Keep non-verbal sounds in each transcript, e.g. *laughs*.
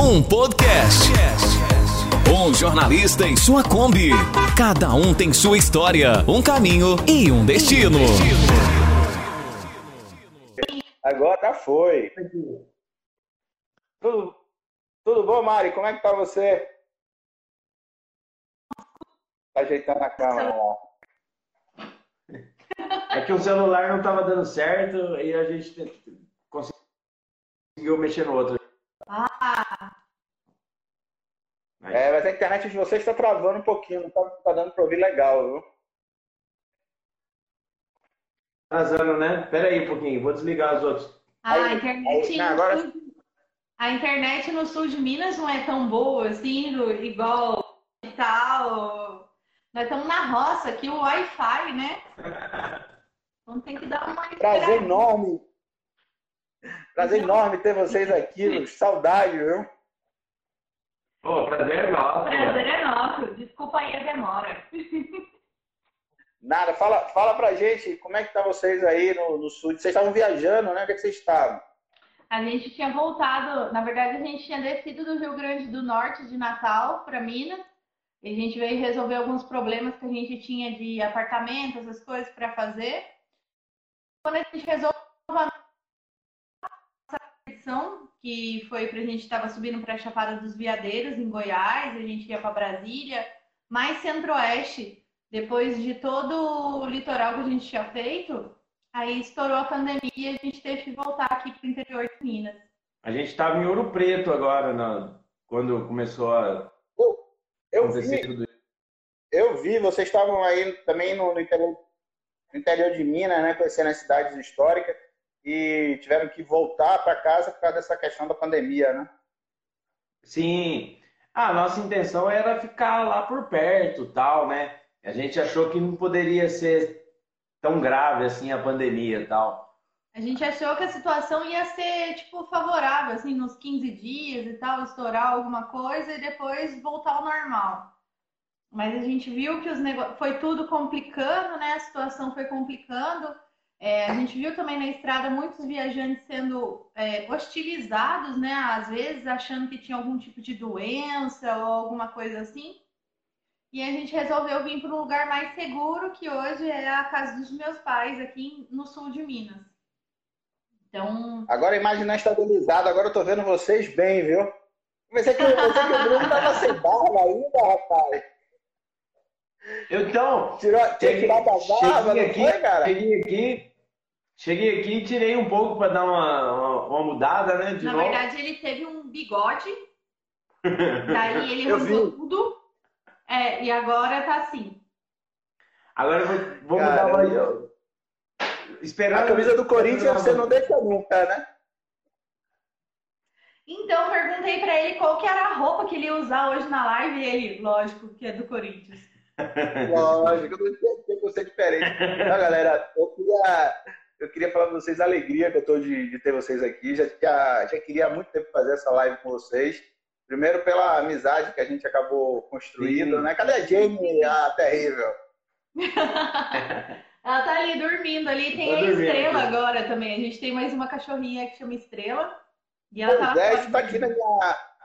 Um podcast. Um jornalista em sua Kombi. Cada um tem sua história, um caminho e um destino. Agora foi. Tudo, tudo bom, Mari? Como é que tá você? Tá ajeitando a câmera lá. É que o celular não estava dando certo e a gente conseguiu mexer no outro. Ah, É, mas a internet de vocês está travando um pouquinho, não tá, tá dando para ouvir legal, viu? Atrasando, né? Pera aí um pouquinho, vou desligar os outros. a Aí- internet aí- no agora- sul, a internet no sul de Minas não é tão boa assim, igual e tal. Nós estamos na roça aqui, o Wi-Fi, né? Então tem que dar uma *laughs* Prazer enorme. Prazer enorme ter vocês aqui, *laughs* saudade, viu? Pô, prazer é nosso. Prazer é nosso. Desculpa aí a demora. Nada, fala, fala pra gente como é que tá vocês aí no, no sul. Vocês estavam viajando, né? Onde é que vocês estavam? A gente tinha voltado, na verdade, a gente tinha descido do Rio Grande do Norte de Natal para Minas. E a gente veio resolver alguns problemas que a gente tinha de apartamento, essas coisas para fazer. Quando a gente resolveu a nossa expedição, que foi para a gente estava subindo para a Chapada dos Veadeiros, em Goiás, a gente ia para Brasília, mais centro-oeste. Depois de todo o litoral que a gente tinha feito, Aí estourou a pandemia e a gente teve que voltar aqui para o interior de Minas. A gente estava em Ouro Preto agora, na- quando começou a Eu acontecer vi, tudo isso. eu vi, vocês estavam aí também no, no interior, no interior de Minas, né? Conhecendo as cidades históricas e tiveram que voltar para casa por causa dessa questão da pandemia, né? Sim. A nossa intenção era ficar lá por perto, tal, né? A gente achou que não poderia ser tão grave assim a pandemia, tal. A gente achou que a situação ia ser, tipo, favorável, assim, nos 15 dias e tal, estourar alguma coisa e depois voltar ao normal. Mas a gente viu que os nego... foi tudo complicando, né? A situação foi complicando. É, a gente viu também na estrada muitos viajantes sendo é, hostilizados, né? Às vezes achando que tinha algum tipo de doença ou alguma coisa assim. E a gente resolveu vir para um lugar mais seguro, que hoje é a casa dos meus pais, aqui no sul de Minas. Então, Agora a imagem não é estabilizada, agora eu tô vendo vocês bem, viu? Pensei que, pensei que o Bruno tava sem barba ainda, rapaz. Então, Tirou, tinha tirado não aqui, foi, cara? cheguei aqui, cheguei aqui e tirei um pouco para dar uma, uma, uma mudada, né? De na novo. verdade, ele teve um bigode, *laughs* daí ele vi. tudo, é, e agora tá assim. Agora eu vou, vou mudar eu- Esperando. A camisa do Corinthians você não deixa nunca, né? Então, eu perguntei pra ele qual que era a roupa que ele ia usar hoje na live, e ele, lógico, que é do Corinthians. Lógico, eu não ser diferente. Então, galera, eu queria, eu queria falar pra vocês a alegria que eu tô de, de ter vocês aqui. Já, já, já queria há muito tempo fazer essa live com vocês. Primeiro pela amizade que a gente acabou construindo, Sim. né? Cadê a Jamie, a terrível? *laughs* Ela tá ali dormindo ali, tem Tô a Estrela aqui. agora também. A gente tem mais uma cachorrinha que chama Estrela. E ela tá Pois é, fora isso tá aqui, na minha, tá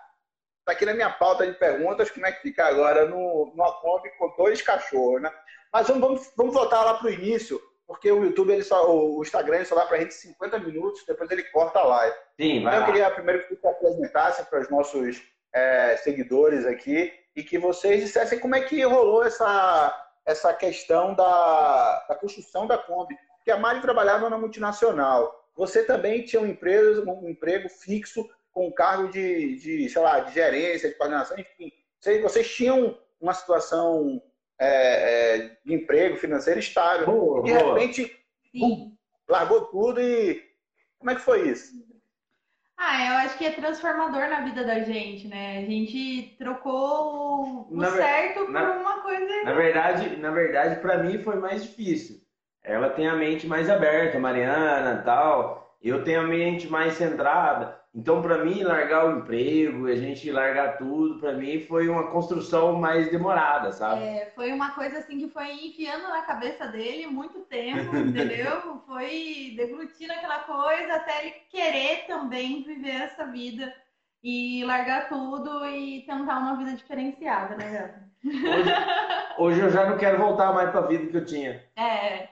aqui na minha pauta de perguntas, como é que fica agora no, numa Kombi com dois cachorros, né? Mas vamos, vamos, vamos voltar lá pro início, porque o YouTube, ele só, o Instagram, ele só dá pra gente 50 minutos, depois ele corta a live. Sim, Então, eu queria primeiro que você apresentasse para os nossos é, seguidores aqui e que vocês dissessem como é que rolou essa, essa questão da, da construção da Kombi. Porque a Mari trabalhava na multinacional. Você também tinha um emprego, um emprego fixo com cargo de, de, sei lá, de gerência, de coordenação, enfim. Vocês, vocês tinham uma situação é, é, de emprego financeiro estável. Boa, de boa. repente, Sim. largou tudo e... Como é que foi isso? Ah, eu acho que é transformador na vida da gente, né? A gente trocou o Na ver- certo por na- uma coisa. Na verdade, na verdade, para mim foi mais difícil. Ela tem a mente mais aberta, Mariana, tal. Eu tenho a mente mais centrada. Então, para mim, largar o emprego, a gente largar tudo, para mim foi uma construção mais demorada, sabe? É, foi uma coisa assim que foi enfiando na cabeça dele muito tempo, *laughs* entendeu? Foi deglutindo aquela coisa até ele querer também viver essa vida e largar tudo e tentar uma vida diferenciada, né, Gabi? Hoje, hoje eu já não quero voltar mais para a vida que eu tinha. É.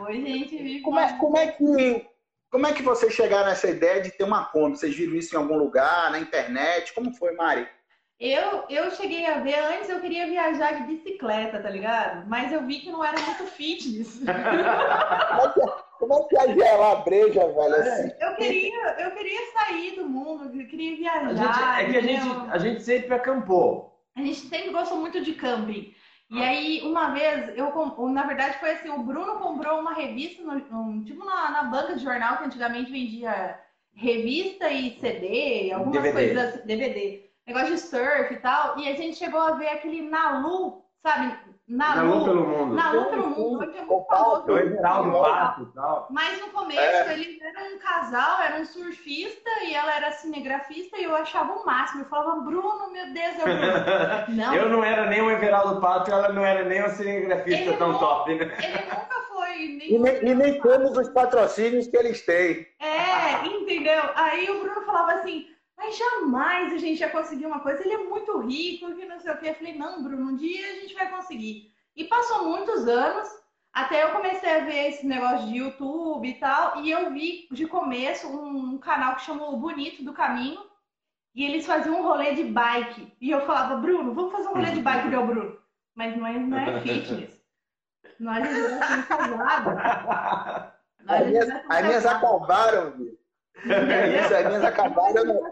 Hoje a gente vive. Como é, como é que como é que vocês chegaram nessa ideia de ter uma Kombi? Vocês viram isso em algum lugar, na internet? Como foi, Mari? Eu, eu cheguei a ver, antes eu queria viajar de bicicleta, tá ligado? Mas eu vi que não era muito fitness. *laughs* como é que é a breja, velho? Assim? Eu queria, eu queria sair do mundo, eu queria viajar. A gente, é que a gente, a gente sempre acampou. A gente sempre gostou muito de camping. E aí, uma vez, eu na verdade foi assim, o Bruno comprou uma revista, no, tipo na, na, banca de jornal que antigamente vendia revista e CD, algumas DVD. coisas assim, DVD, negócio de surf e tal, e a gente chegou a ver aquele Nalu, sabe? Na, na Lu, pelo mundo. Na Lu pelo mundo. É muito famoso. e tal. Mas no começo é. eles eram um casal, era um surfista e ela era cinegrafista e eu achava o máximo. Eu falava, Bruno, meu Deus, é o Bruno. *laughs* Não. eu não era nem o Everaldo Pato e ela não era nem uma cinegrafista ele tão não, top, né? Ele nunca foi. Nem e, nem, e nem temos os patrocínios que eles têm. É, entendeu? Aí o Bruno falava assim. Mas jamais a gente ia conseguir uma coisa. Ele é muito rico, que não sei o quê. Eu falei, não, Bruno, um dia a gente vai conseguir. E passou muitos anos, até eu comecei a ver esse negócio de YouTube e tal, e eu vi de começo um, canal que chamou Bonito do Caminho, e eles faziam um rolê de bike. E eu falava, Bruno, vamos fazer um rolê de bike, deu Bruno. Mas não é, não é fitness. Nós estamos casados. As minhas, as minhas? É minhas acabaram. Não...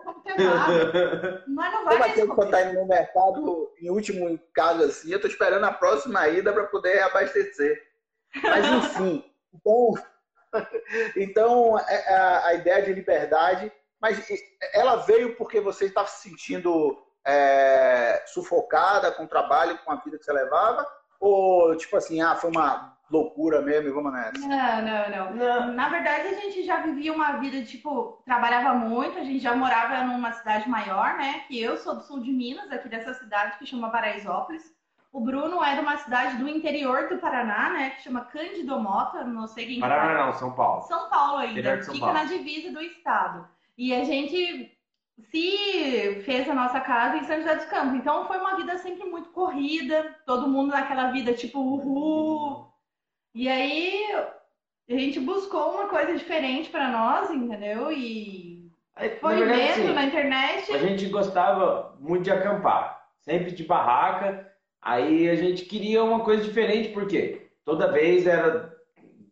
Mas não vai Como que tá indo no mercado, em último caso assim, eu tô esperando a próxima ida para poder abastecer. Mas enfim, então, *laughs* então é, a, a, ideia de liberdade, mas ela veio porque você estava se sentindo é, sufocada com o trabalho, com a vida que você levava? Ou tipo assim, ah, foi uma loucura mesmo e vamos nessa. Não, não, não, não. Na verdade, a gente já vivia uma vida, tipo, trabalhava muito, a gente já morava numa cidade maior, né? Que eu sou do sul de Minas, aqui dessa cidade que chama Paraisópolis. O Bruno é de uma cidade do interior do Paraná, né? Que chama Cândido Mota, não sei quem Paraná não, São Paulo. São Paulo ainda, São fica Paulo. na divisa do estado. E a gente se fez a nossa casa em São José dos Campos. Então foi uma vida sempre muito corrida, todo mundo naquela vida tipo uhul, e aí a gente buscou uma coisa diferente para nós, entendeu? E foi na verdade, vendo na internet. A gente gostava muito de acampar, sempre de barraca. Aí a gente queria uma coisa diferente, porque toda vez era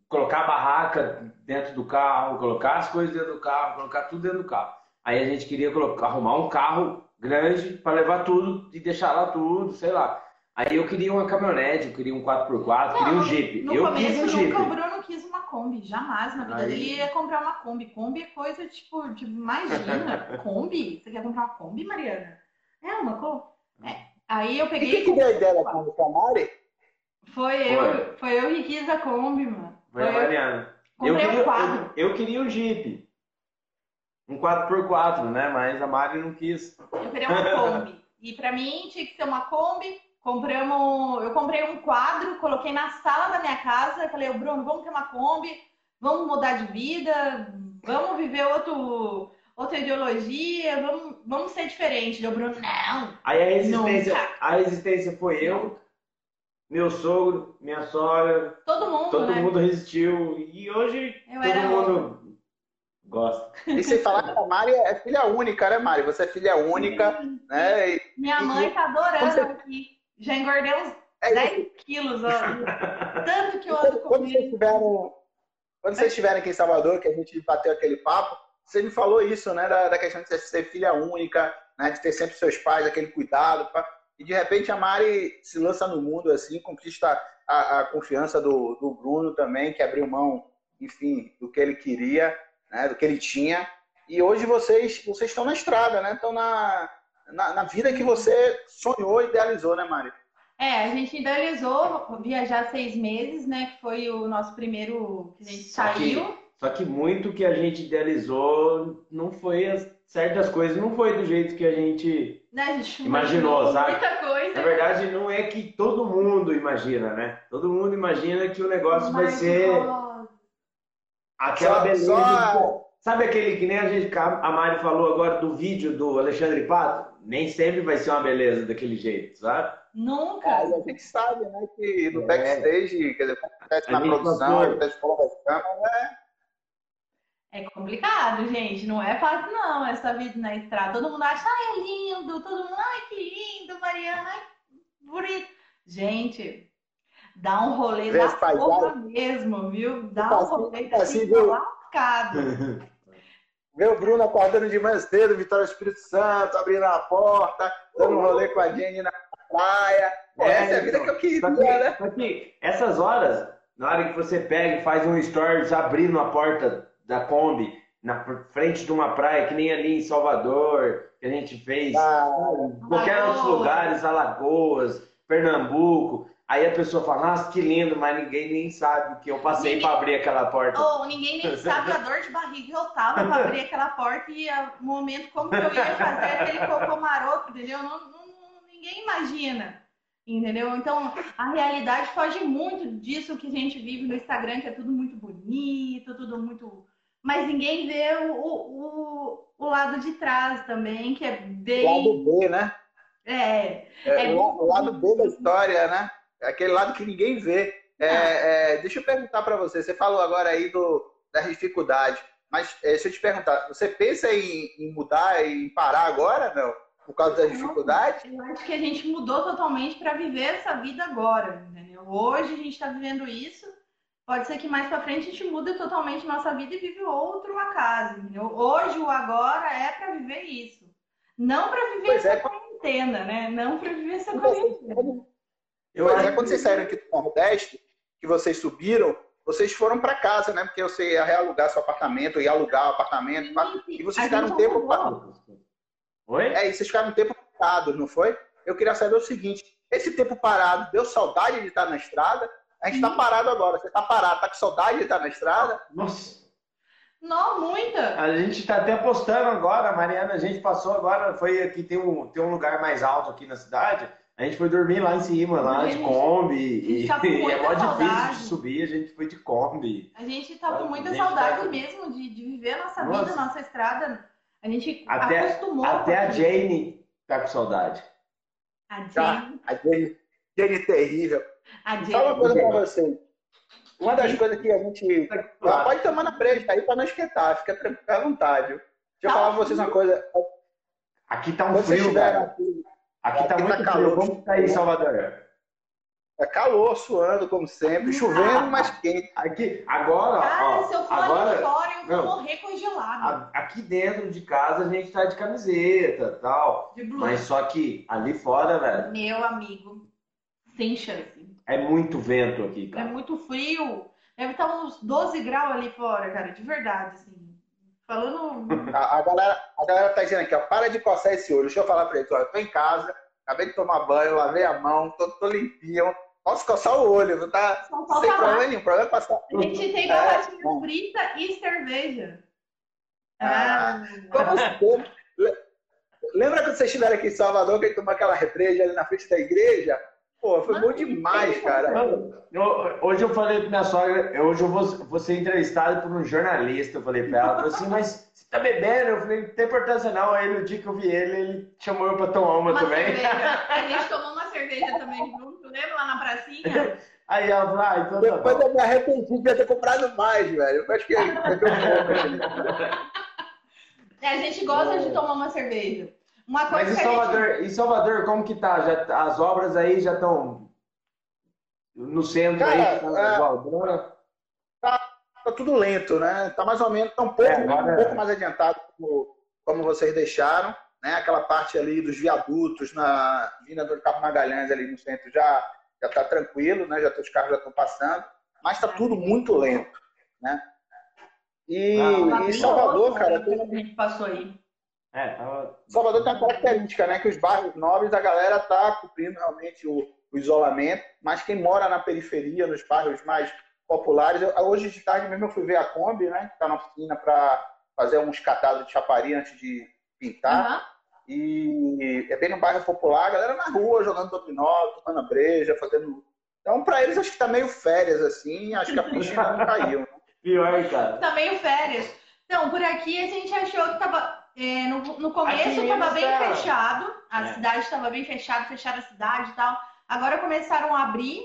colocar a barraca dentro do carro, colocar as coisas dentro do carro, colocar tudo dentro do carro. Aí a gente queria colocar, arrumar um carro grande para levar tudo e deixar lá tudo, sei lá. Aí eu queria uma caminhonete, eu queria um 4x4, não, queria um Jeep. No eu começo, quis um Jeep. Jeep. o Bruno quis uma Kombi, jamais na vida Aí... dele ia comprar uma Kombi. Kombi é coisa tipo, de, imagina, *laughs* Kombi? Você quer comprar uma Kombi, Mariana? É uma Kombi? É. Aí eu peguei. E quem que deu a ideia da Kombi? Foi a Mari? Foi eu, foi eu que quis a Kombi, mano. Foi, foi a Mariana. Eu queria, um quadro. Eu, eu, queria um Jeep. Um 4x4, né? Mas a Mari não quis. Eu queria uma Kombi. E pra mim tinha que ser uma Kombi Compramos, eu comprei um quadro, coloquei na sala da minha casa, falei, o Bruno, vamos ter uma Kombi, vamos mudar de vida, vamos viver outro, outra ideologia, vamos, vamos ser diferente. Deu Bruno, não. Aí a resistência, a resistência foi eu, meu sogro, minha sogra. Todo mundo. Todo né? mundo resistiu. E hoje eu todo mundo gosta. E sem falar que a Mari é filha única, né, Mari? Você é filha única, Sim. né? E, Minha mãe tá adorando você... aqui. Já engordei uns é 10 quilos, ó. *laughs* Tanto que eu ando quando, quando vocês estiveram Quando vocês estiverem aqui em Salvador, que a gente bateu aquele papo, você me falou isso, né? Da, da questão de ser filha única, né? De ter sempre seus pais, aquele cuidado. Pra... E de repente a Mari se lança no mundo assim, conquista a, a confiança do, do Bruno também, que abriu mão, enfim, do que ele queria, né? Do que ele tinha. E hoje vocês, vocês estão na estrada, né? Estão na, na, na, vida que você sonhou e idealizou, né, Mari? É, a gente idealizou viajar seis meses, né? Que foi o nosso primeiro que a gente só saiu. Que, só que muito que a gente idealizou não foi as, certas coisas, não foi do jeito que a gente, né, a gente imaginou, sabe? Muita coisa. Na verdade, não é que todo mundo imagina, né? Todo mundo imagina que o negócio vai ser aquela só, beleza. Só, Sabe aquele que nem a gente, a Mari falou agora do vídeo do Alexandre Pato? Nem sempre vai ser uma beleza daquele jeito, sabe? Nunca. É, a gente sabe, né, que no é. backstage, quer dizer, acontece na produção, acontece conversando, né? É complicado, gente. Não é fácil, não, essa vida na estrada. Todo mundo acha, ai, é lindo. Todo mundo, ai, que lindo, Mariana, ai, bonito. Gente, dá um rolê da porra mesmo, viu? Dá um rolê da assim, lascado. *laughs* O Bruno acordando de manhã cedo, Vitória Espírito Santo, abrindo a porta, dando um rolê com a Jenny na praia. É, Essa é a vida que eu queria, né? Aqui, essas horas, na hora que você pega e faz um stories abrindo a porta da Kombi, na frente de uma praia, que nem ali em Salvador, que a gente fez, ah, qualquer outros lugares, Alagoas, Pernambuco. Aí a pessoa fala, nossa, que lindo, mas ninguém nem sabe que eu passei para abrir aquela porta. Ou oh, ninguém nem sabe a dor de barriga que eu tava para abrir aquela porta e o momento como que eu ia fazer aquele cocô maroto, entendeu? Não, não, ninguém imagina. Entendeu? Então, a realidade foge muito disso que a gente vive no Instagram, que é tudo muito bonito, tudo muito. Mas ninguém vê o, o, o lado de trás também, que é bem. O lado B, né? É. é, é o, lado B da história, né? Aquele lado que ninguém vê. É, ah. é, deixa eu perguntar para você. Você falou agora aí do, da dificuldade, mas é, deixa eu te perguntar. Você pensa em, em mudar e parar agora, não? Por causa das dificuldades? Eu acho que a gente mudou totalmente para viver essa vida agora, entendeu? Hoje a gente está vivendo isso. Pode ser que mais para frente a gente mude totalmente nossa vida e vive outro acaso, entendeu? Hoje o agora é para viver isso. Não para viver pois essa é. quarentena, né? Não para viver essa quarentena. Eu pois é, quando vocês saíram aqui do Nordeste, que vocês subiram, vocês foram para casa, né? Porque você ia realugar seu apartamento, ia alugar o apartamento, e vocês ficaram um tempo parado. Oi? É, e vocês ficaram um tempo parados, não foi? Eu queria saber o seguinte: esse tempo parado deu saudade de estar na estrada? A gente está parado agora. Você está parado, está com saudade de estar na estrada? Nossa. Não, muita. A gente está até postando agora, Mariana. A gente passou agora, foi aqui, tem um, tem um lugar mais alto aqui na cidade. A gente foi dormir lá em cima, lá de Kombi. E, tá e *laughs* é mó difícil de subir, a gente foi de Kombi. A gente tá com muita saudade tá... mesmo de, de viver a nossa Nossa. vida, nossa estrada. A gente até, acostumou. Até a Jane tá com saudade. A Jane. Tá, a Jane, Jane terrível. A Jane. Fala uma coisa pra você. Uma das coisas que a gente. Ela pode tomar na breja aí pra não esquentar, fica tranquilo à vontade. Deixa eu tá falar pra vocês uma coisa. Aqui tá um frio, cara. Aqui, aqui, aqui tá, tá muito tá calor. Como tá aí, Salvador? É calor, suando, como sempre, chovendo, mas quente. Aqui, agora. Cara, ó, se eu for agora, ali fora, eu vou não, morrer congelado. Aqui dentro de casa a gente tá de camiseta tal. De Mas só que ali fora, velho. Meu amigo, sem chance. É muito vento aqui, cara. É muito frio. Deve estar uns 12 graus ali fora, cara, de verdade, assim. Falando. A, a, galera, a galera tá dizendo aqui, ó, para de coçar esse olho. Deixa eu falar pra eles, ó, eu tô em casa, acabei de tomar banho, lavei a mão, tô, tô limpinho. Posso coçar o olho, não tá não sem problema nenhum. O problema é passar. A gente tem batatinha é, frita e cerveja. Ah, ah. Como assim? Lembra quando vocês estiveram aqui em Salvador, que a gente tomou aquela repreja ali na frente da igreja? Pô, foi bom demais, cara. Eu, hoje eu falei pra minha sogra, hoje eu vou, vou ser entrevistado por um jornalista. Eu falei pra ela, falei assim, mas você tá bebendo? Eu falei, não tem importância não. Aí no dia que eu vi ele, ele chamou eu pra tomar uma, uma também. Cerveja. *laughs* A gente tomou uma cerveja também junto, lembra lá na pracinha? Aí ela falou, ah, então tá Depois tá eu me arrependi de ter comprado mais, velho. Eu acho que é *laughs* É, a gente gosta de tomar uma cerveja. Uma coisa Mas em Salvador, gente... em Salvador, como que tá? Já, as obras aí já estão no centro Cara, aí? É, tá, tá, tudo lento, né? Tá mais ou menos, tá um pouco, é, agora... um pouco mais adiantado como, como vocês deixaram. Né? Aquela parte ali dos viadutos na vinda do Cabo Magalhães ali no centro já já está tranquilo, né? Já os carros já estão passando, mas está tudo muito lento, né? E, ah, e Salvador, cara, tem... a gente passou aí. É, tava... Salvador tem uma característica, né? Que os bairros nobres, a galera tá cumprindo realmente o, o isolamento, mas quem mora na periferia, nos bairros mais populares, eu, hoje de tarde mesmo eu fui ver a Kombi, né? Que está na oficina para fazer uns catados de chaparia antes de pintar. Uhum. E é bem no bairro popular, a galera na rua jogando dominó, tomando breja, fazendo. Então, para eles, acho que tá meio férias, assim, acho que a piscina não caiu. Né? *laughs* Pior, cara. Tá meio férias. Então, por aqui a gente achou que tava. É, no, no começo Aqui em tava Minas bem tá- fechado, a É. cidade estava bem fechada, fecharam a cidade e tal. Agora começaram a abrir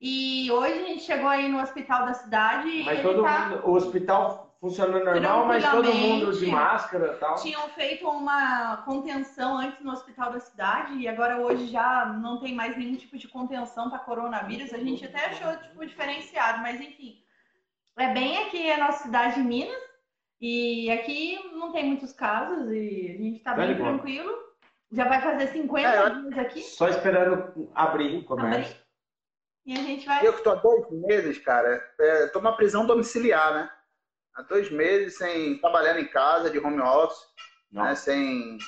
e hoje a gente chegou aí no hospital da cidade Mas todo tá- mundo, o hospital funcionando normal, mas todo mundo de máscara e tal. tinham feito uma contenção antes no hospital da cidade e agora hoje já não tem mais nenhum tipo de contenção para coronavírus. A gente até achou tipo diferenciado, mas enfim, é bem aqui a nossa cidade de Minas e aqui não tem muitos casos e a gente tá Tá bem boa. tranquilo. Já vai fazer 50 É, dias aqui Só esperando abrir o comércio. e a gente vai Eu que tô há dois meses, cara, é, tô numa prisão domiciliar, né? Há dois meses sem trabalhando em casa, de home office, Não. né? Sem.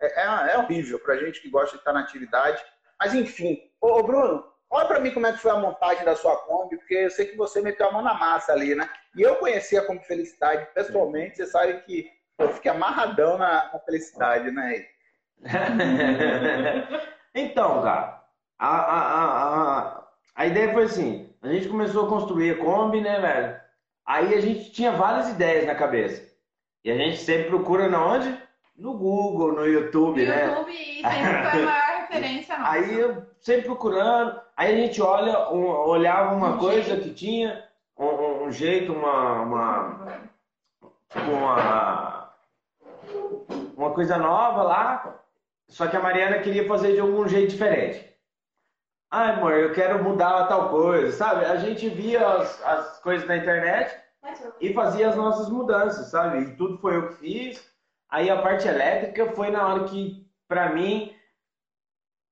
É, é, é horrível pra gente que gosta de estar na atividade. Mas enfim, ô, ô, Bruno, olha pra mim como é que foi a montagem da sua Kombi, porque eu sei que você meteu a mão na massa ali, né? E eu conheci a Kombi Felicidade pessoalmente, você sabe que eu fiquei amarradão na, na felicidade, né? *laughs* então, cara, a, a, a, a, a ideia foi assim: a gente começou a construir a Kombi, né, velho? Aí a gente tinha várias ideias na cabeça. E a gente sempre procura na onde? No Google, no no YouTube, né? YouTube e sempre foi a maior referência nossa. Aí eu sempre procurando, aí a gente olha, um- olhava uma Um coisa jeito. que tinha, um, um- jeito, uma, uma, uma, uma coisa nova lá, só que a Mariana queria fazer de algum jeito diferente. Ai, amor, eu quero mudar tal coisa, sabe? A gente via as, as coisas na internet e fazia as nossas mudanças, sabe? E tudo foi eu que fiz. Aí a parte elétrica foi na hora que, pra mim,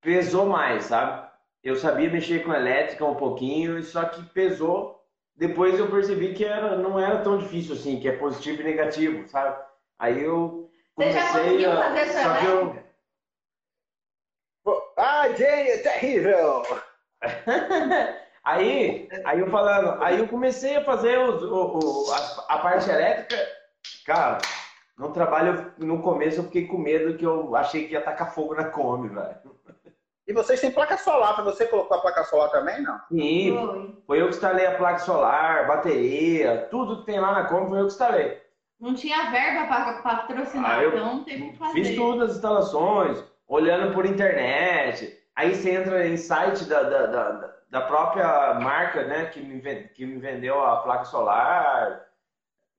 pesou mais, sabe? Eu sabia mexer com elétrica um pouquinho, só que pesou. Depois eu percebi que era, não era tão difícil assim, que é positivo e negativo, sabe? Aí eu Você já comecei conseguiu a. fazer sua Só que eu, elétrica? Pô, Ah, Jay, é terrível! *laughs* aí, aí eu falando, aí eu comecei a fazer os, o, o- a, a parte elétrica, cara, no trabalho, no começo eu fiquei com medo que eu achei que ia tacar fogo na Kombi, velho. E vocês têm placa solar, para você colocou a placa solar também, não? Sim, Foi. foi eu que instalei a placa solar, bateria, tudo que tem lá na Kombi foi eu que instalei. Não tinha verba para patrocinar, Ah, eu então teve que fazer. Fiz tudo as instalações, olhando por internet. Aí você entra em site da, da, da, da própria marca, né, que me, ven- que me vendeu a placa solar.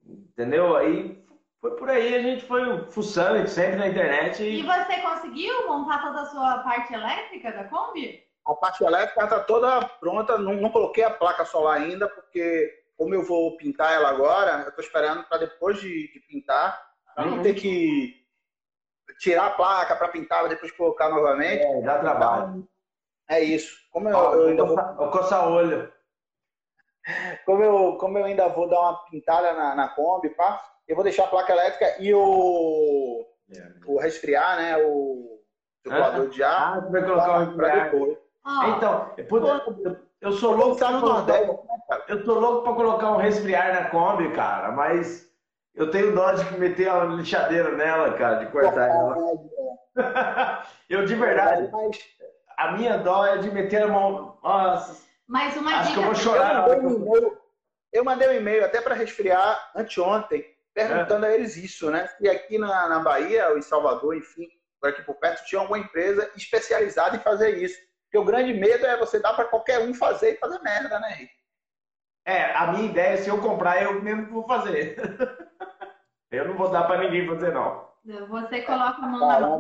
Entendeu? Aí foi por aí, a gente foi fuçando sempre na internet. E E... você conseguiu montar toda a sua parte elétrica da Kombi? A parte elétrica está toda pronta, não, não coloquei a placa solar ainda, porque como eu vou pintar ela agora, eu estou esperando para depois de, de pintar, para não Uhum. ter que tirar a placa para pintar e depois colocar novamente. É, dá trabalho. É isso. Como eu, Ó, eu ainda vou, coça- coça olho. Como eu, como eu ainda vou dar uma pintada na, na Kombi, pá, eu vou deixar a placa elétrica e o, o resfriar, né, o circulador de ar, Ah, você vai colocar o para refrigerante. depois. Ó, Então, puta, eu sou louco Tá pra no colocar, Nordeste, cara? eu tô louco pra colocar um resfriar na Kombi, cara, mas eu tenho dó de meter a lixadeira nela, cara, de cortar ela. *laughs* Eu de verdade, a minha dó é de meter a mão. Nossa, mais uma acho que eu dica. vou chorar. Eu mandei, um e-mail, eu mandei um e-mail até para resfriar anteontem, perguntando a eles isso, né? Se aqui na, na Bahia, ou em Salvador, enfim, por aqui por perto, tinha alguma empresa especializada em fazer isso. Porque o grande medo é você dar para qualquer um fazer e fazer merda, né, Henrique? É, a minha ideia é se eu comprar, eu mesmo vou fazer. *laughs* Eu não vou dar pra ninguém fazer, não. Você coloca a mão na mão.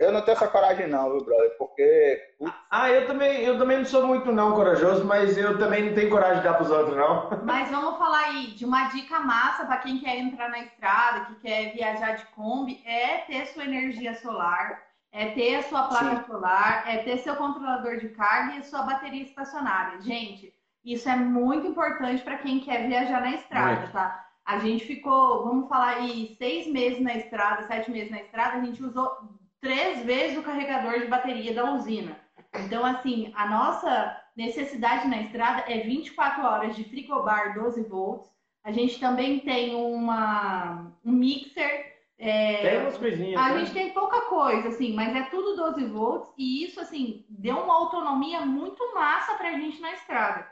Eu não tenho essa coragem não, viu, brother? Porque Ah, eu também, eu também não sou muito não corajoso, mas eu também não tenho coragem de dar pros outros, não. *laughs* Mas vamos falar aí de uma dica massa para quem quer entrar na estrada, que quer viajar de Kombi, é ter sua energia solar, é ter a sua placa solar, é ter seu controlador de carga e sua bateria estacionária. Gente, isso é muito importante para quem quer viajar na estrada, Muito. tá? A gente ficou, vamos falar aí, seis meses na estrada, sete meses na estrada, a gente usou três vezes o carregador de bateria da usina. Então, assim, a nossa necessidade na estrada é 24 horas de frigobar 12 volts. A gente também tem uma, um mixer. é, Tem umas coisinhas. a né? gente tem pouca coisa, assim, mas é tudo 12 volts e isso, assim, deu uma autonomia muito massa pra gente na estrada.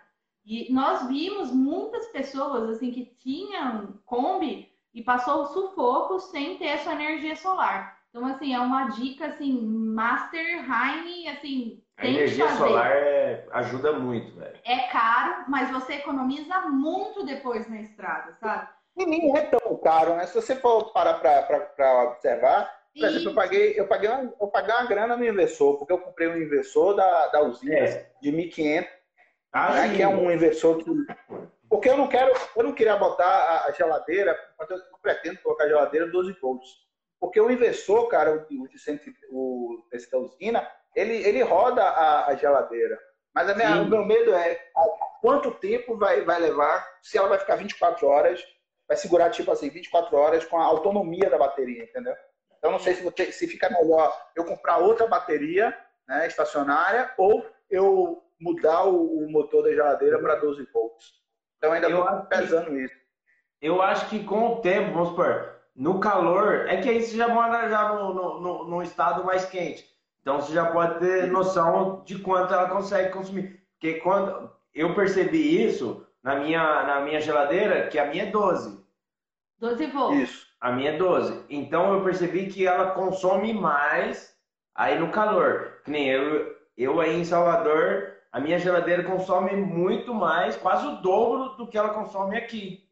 E nós vimos muitas pessoas, assim, que tinham Kombi e passou sufoco sem ter sua energia solar. Então, assim, é uma dica, assim, Master Heine, assim, A tem que energia fazer. solar é- ajuda muito, velho. É caro, mas você economiza muito depois na estrada, sabe? E nem é tão caro, né? Se você for parar para observar, por exemplo, eu paguei, eu, paguei uma, eu paguei uma grana no inversor, porque eu comprei um inversor da, da usina É. de 1.500, Ah, né, que é um inversor que. Porque eu não quero, eu não queria botar a, geladeira, eu não pretendo colocar a geladeira 12 volts. Porque o inversor, cara, o, de- o, o esse da usina, ele, ele roda a, a geladeira. Mas minha- o meu medo é quanto tempo vai, vai levar, se ela vai ficar 24 horas, vai segurar tipo assim, 24 horas com a autonomia da bateria, entendeu? Então não sei se, se fica melhor eu comprar outra bateria né, estacionária ou eu mudar o, o motor da geladeira para 12 volts. Então ainda estou acho que- pesando isso. Eu acho que com o tempo, vamos supor, no calor, é que aí você já mora já no, no, no, num estado mais quente. Então você já pode ter noção de quanto ela consegue consumir. Porque quando eu percebi isso na minha, na minha geladeira, que a minha é 12. 12 volts. Isso. A minha é 12. Então eu percebi que ela consome mais aí no calor. Que nem eu, eu aí em Salvador, a minha geladeira consome muito mais, quase o dobro do que ela consome aqui.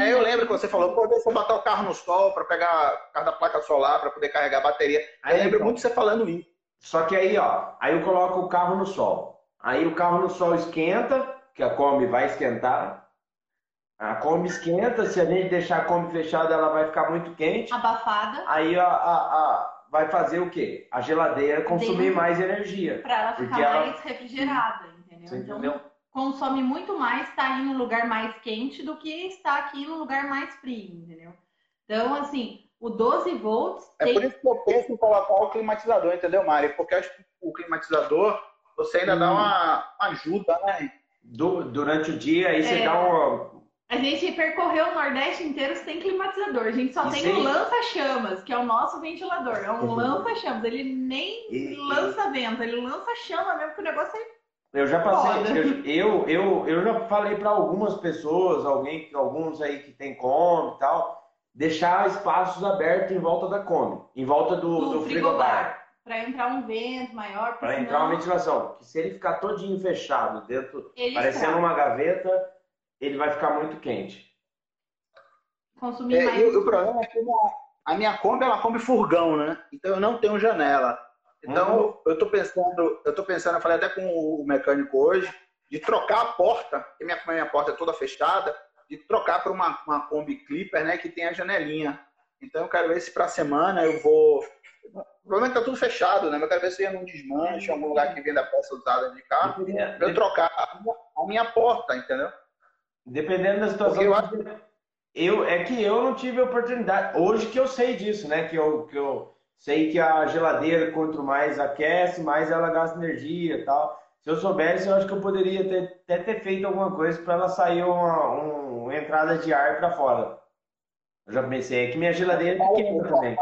É, eu lembro que você falou, pô, deixa eu botar o carro no sol para pegar o carro da placa solar para poder carregar a bateria. Aí, eu lembro então, muito você falando isso. Só que aí, ó, aí eu coloco o carro no sol. Aí o carro no sol esquenta, que a Kombi vai esquentar. A Kombi esquenta, se a gente deixar a Kombi fechada, ela vai ficar muito quente. Abafada Aí a, a, a- vai fazer o quê? A geladeira consumir Dentro. mais energia. para ela ficar ela- mais refrigerada, entendeu? Você Então entendeu? Consome muito mais estar aí no lugar mais quente do que estar aqui no lugar mais frio, entendeu? Então, assim, o 12 volts É tem por isso que eu penso em colocar o climatizador, entendeu, Mari? Porque eu acho que o climatizador, você ainda dá Hum. uma uma ajuda, né? Du- durante o dia, aí você É. dá um. A gente percorreu o Nordeste inteiro sem climatizador. A gente só E tem sem- o lança-chamas, que é o nosso ventilador. É um lança-chamas. Ele nem E- lança vento, ele lança chama mesmo, que o negócio é. Eu já passei, eu, eu, eu, eu já falei para algumas pessoas, alguém, alguns aí que tem Kombi e tal, deixar espaços abertos em volta da Kombi, em volta do, Do do frigobar. Para entrar um vento maior, Para entrar uma ventilação. Que se ele ficar todinho fechado, dentro, ele parecendo estraga. uma gaveta, ele vai ficar muito quente. consumir É, mais. e o, problema é que a minha Kombi é uma Kombi furgão, né? Então eu não tenho janela. Então Uhum. eu tô pensando, eu tô pensando, eu falei até com o mecânico hoje, de trocar a porta, que minha, minha porta é toda fechada, de trocar para uma, uma Kombi Clipper, né, que tem a janelinha. Então eu quero ver se para a semana eu vou. Provavelmente tá tudo fechado, né? Mas eu quero ver se eu não desmanche em algum lugar que venda peça usada de carro, pra eu trocar a minha, a minha porta, entendeu? dependendo da situação. Eu acho Eu, é que eu não tive oportunidade. Hoje que eu sei disso, né? Que eu, que eu sei que a geladeira, quanto mais aquece, mais ela gasta energia e tal. Se eu soubesse, eu acho que eu poderia ter, até ter feito alguma coisa para ela sair uma, um- uma entrada de ar para fora. Eu já pensei, é que minha geladeira é pequena também.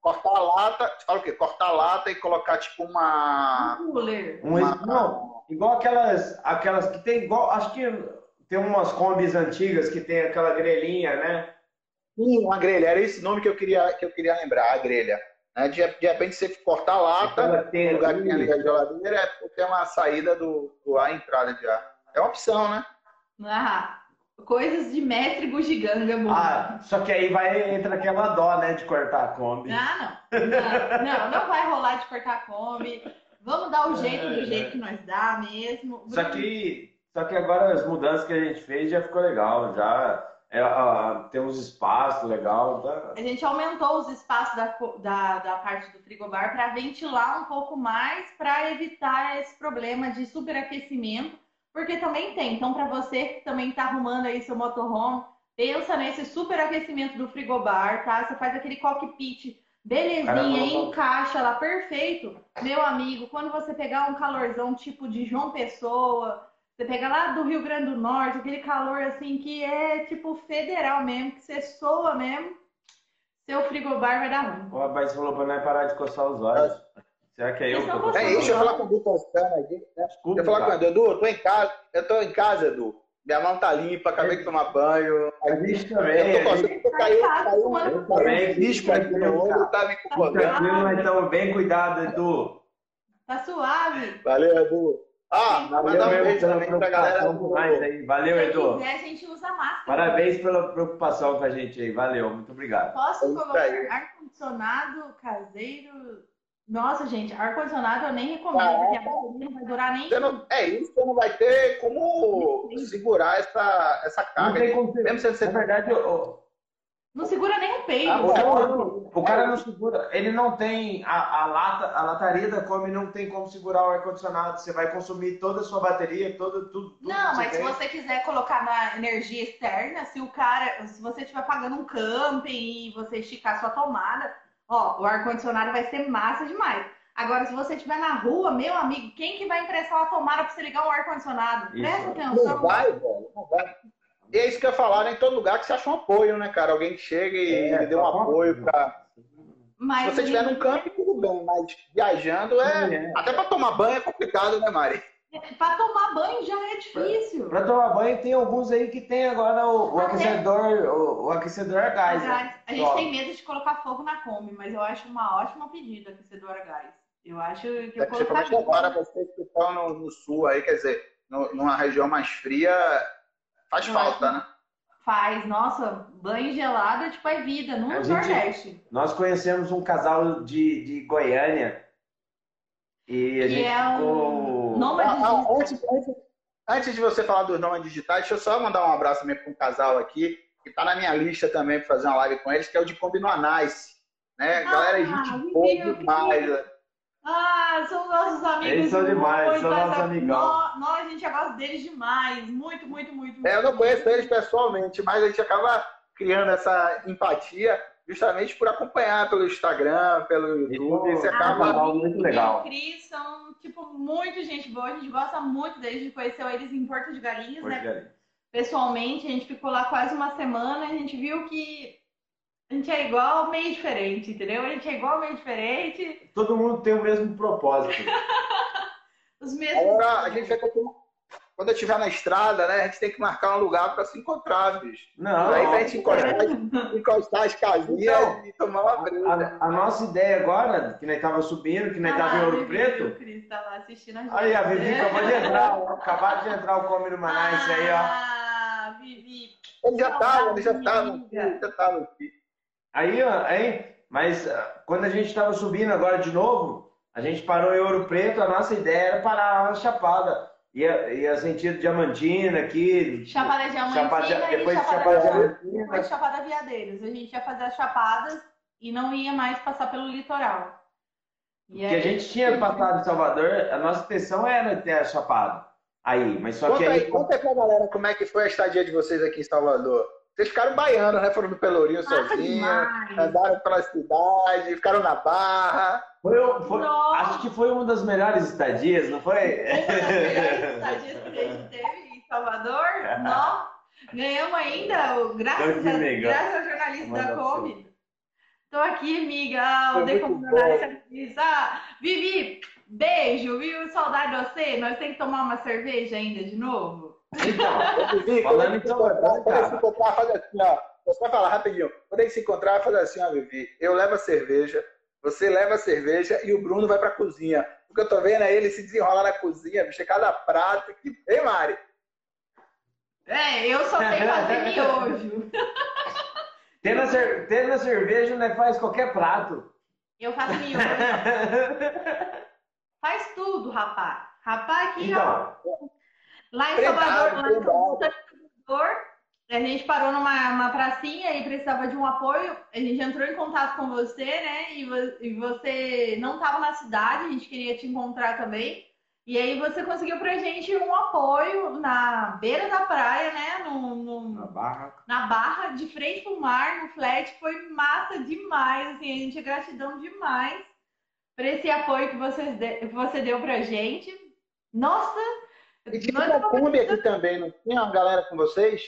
cortar, a lata, você fala o quê? Cortar a lata e colocar tipo uma. Um cooler. Um, ex- não, igual aquelas, aquelas que tem igual, acho que tem umas combis antigas que tem aquela grelhinha, né? Sim, uma grelha. Era esse nome que eu queria, que eu queria lembrar, a grelha. Né? De, de repente você cortar a lata, no lugar que tem ali- a geladeira, é ter uma saída do, do ar, entrada de ar. É uma opção, né? Ah, coisas de mestre bugiganga, amor. Ah, só que aí vai entra aquela dó, né, de cortar a Kombi. Ah, não. não. Não, não vai rolar de cortar a Kombi. Vamos dar o jeito do jeito que nós dá mesmo. Só que, só que agora as mudanças que a gente fez já ficou legal, já é, ah, tem uns espaços legal, tá? A gente aumentou os espaços da, da, da parte do frigobar para ventilar um pouco mais, para evitar esse problema de superaquecimento, porque também tem. Então, para você que também está arrumando aí seu motorhome, pensa nesse superaquecimento do frigobar, tá? Você faz aquele cockpit belezinha, encaixa lá perfeito. Meu amigo, quando você pegar um calorzão tipo de João Pessoa, você pega lá do Rio Grande do Norte, aquele calor assim que é tipo federal mesmo, que você soa mesmo, seu frigobar vai dar ruim. O rapaz falou pra nós parar de coçar os olhos. Será que é eu Eles que tô não coçando É deixa eu olhos? falar com o Edu Toscano aqui. Né? Desculpa, Deixa eu falar com o. Edu. Edu, eu tô em casa, eu tô em casa, Edu. Minha mão tá limpa, acabei de tomar banho. A gente também. Eu tô a gente- conseguindo cair, caiu um Eu também. risco aqui no olho, tá me incomodando. Tranquilo, mas então, bem cuidado, Edu. Tá suave. Valeu, Edu. Ah, Valeu mandar um mesmo beijo pela também pra galera preocupação do... com nós aí. Valeu, Se Edu. quiser, a gente usa máscara. Parabéns pela preocupação com a gente aí. Valeu, muito obrigado. Posso isso colocar ar-condicionado caseiro? Nossa, gente, ar-condicionado eu nem recomendo, Ah, porque a bateria não vai durar nem. Não- é isso, você não vai ter como segurar essa, essa Não carga. tem como ser. Mesmo sendo Na você verdade, o, Não segura nem o peito. Ah, o, cara não, o cara não segura, ele não tem a, a lata, a lataria da Kombi não tem como segurar o ar-condicionado. Você vai consumir toda a sua bateria, toda, tudo, tudo Não, mas se tem. você quiser colocar na energia externa, se o cara, se você estiver pagando um camping e você esticar sua tomada, ó, o ar-condicionado vai ser massa demais. Agora, se você estiver na rua, meu amigo, quem que vai emprestar uma tomada para você ligar um ar-condicionado? Presta Não atenção. vai, velho. Não vai. E é isso que eu ia falar, né? Em todo lugar que você acha um apoio, né, cara? Alguém que chega e É, lhe dê um tá apoio pra. Mas Se você estiver num camping, tudo bem, mas viajando é. É. Até pra tomar banho é complicado, né, Mari? para tomar banho já é difícil. Pra tomar banho tem alguns aí que tem agora o, o aquecedor, o, o aquecedor a gás. né? A gente tem medo de colocar fogo na Kombi, mas eu acho uma ótima pedida aquecedor a gás. Eu acho que eu Principalmente colocaria. agora, vocês que estão no, no sul aí, quer dizer, no- numa região mais fria, faz Eu falta, né? Faz, nossa, banho gelado é tipo é vida, no A gente- Nordeste. Nós conhecemos um casal de, de Goiânia e a Que gente é um ficou. nômade Ah, ah, antes, antes, antes de você falar dos nomes digitais, deixa eu só mandar um abraço também para um casal aqui, que está na minha lista também para fazer uma live com eles, que é o de Combinoanice. Né? Ah, Galera, é gente boa demais. Ah, são nossos amigos. Eles são demais, muito, são nossos amigão. Nós, nós, a gente gosta deles demais. Muito, muito, muito. É, eu não muito. conheço eles pessoalmente, mas a gente acaba criando essa empatia justamente por acompanhar pelo Instagram, pelo YouTube. Você Ah, acaba. legal, muito legal. E o Cris são, tipo, muito gente boa. A gente gosta muito deles. A gente conheceu eles em Porto de Galinhas, né? Porcaria. Pessoalmente, a gente ficou lá quase uma semana. A gente viu que a gente é igual, meio diferente, entendeu? A gente é igual, meio diferente. Todo mundo tem o mesmo propósito. *laughs* Os mesmos. Agora, a gente vai. Quando eu estiver na estrada, né, a gente tem que marcar um lugar para se encontrar, bicho. Não, Aí pra gente encostar, *laughs* encostar as casinhas Então, e tomar uma breja. a, a nossa ideia agora, que nós tava subindo, que nós tava em Ah, Ouro Vivi, Preto. O Cris tá lá assistindo a gente. Aí, a Vivi acabou de entrar, *laughs* acabaram de entrar o Come no Manaus aí, ó. Ah, Vivi. Eles já estavam, eles já estavam, Amiga. eles já estavam aqui. Aí, aí, mas ah, quando a gente estava subindo agora de novo, a gente parou em Ouro Preto, a nossa ideia era parar lá na Chapada. Ia, ia sentido Diamantina aqui. Chapada Diamantina Chapada, e depois de Chapada Chapada Diamantina. Depois Chapada Veadeiros. A gente ia fazer as chapadas e não ia mais passar pelo litoral. E Que a aí- gente tinha passado em Salvador, a nossa intenção era ter a Chapada. Aí, mas só que Conta aí, aí. conta aí pra galera como é que foi a estadia de vocês aqui em Salvador. Vocês ficaram baianos, né? Foram no Pelourinho Massa sozinhos, andaram pela cidade, ficaram na barra. Foi, um- foi- acho que foi uma das melhores estadias, não foi? Uma das melhores estadias que a gente teve em Salvador. *laughs* Nó. Ganhamos ainda, o- graças, a, amiga. graças ao jornalista da Kombi. Tô aqui, amiga. Ah, o decomunalista diz, ah, Vivi, beijo, viu? Saudade de você. Nós temos que tomar uma cerveja ainda de novo? Então, Falando em quando gente se cara. encontrar, faz assim, ó. Falar rapidinho. Quando a gente se encontrar, faz assim, ó, Vivi. Eu levo a cerveja, você leva a cerveja e o Bruno vai pra cozinha. O que eu tô vendo é ele se desenrolar na cozinha, bicho, é cada prato. Que... Ei, Mari? É, eu só sei fazer miojo. tendo a, cer- tendo a cerveja, né, faz qualquer prato. Eu faço miojo. *laughs* Faz tudo, rapaz. Rapaz, aqui, ó. Lá em Salvador, lá em. Salvador, a gente parou numa uma pracinha e precisava de um apoio. A gente entrou em contato com você, né? E, vo- e você não estava na cidade, a gente queria te encontrar também. E aí você conseguiu pra gente um apoio na beira da praia, né? No, no- na barra. na barra, de frente pro mar, no flat. Foi massa demais, assim, a gente é gratidão demais por esse apoio que, vocês de- que você deu pra gente. Nossa! E tinha uma Kombi aqui também, não tinha uma galera com vocês?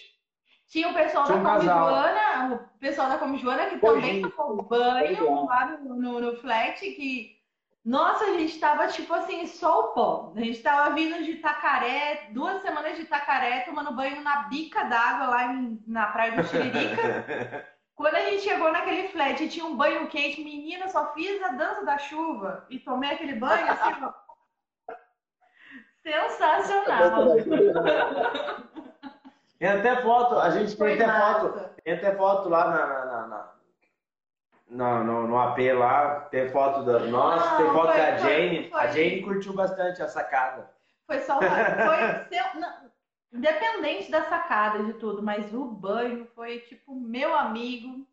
Tinha o pessoal Tinha da um. Joana, o pessoal da Come Joana que Pois também tomou banho lá no, no, no flat, que Nossa, a gente tava tipo assim, só o pó. A gente tava vindo de Itacaré, duas semanas de Itacaré, tomando banho na bica d'água lá em, na praia do Tiririca. *laughs* Quando a gente chegou naquele flat e tinha um banho quente, menina, só fiz a dança da chuva e tomei aquele banho assim, ó. Sensacional. Tem até foto, a gente Foi tem até foto, tem até foto lá na, na, na- na- no, no, no AP lá, tem foto da nossa, Não, tem foto foi- da foi- Jane. foi. A Jane curtiu bastante a sacada. Foi só foi seu, não, independente da sacada de tudo, mas o banho foi tipo meu amigo.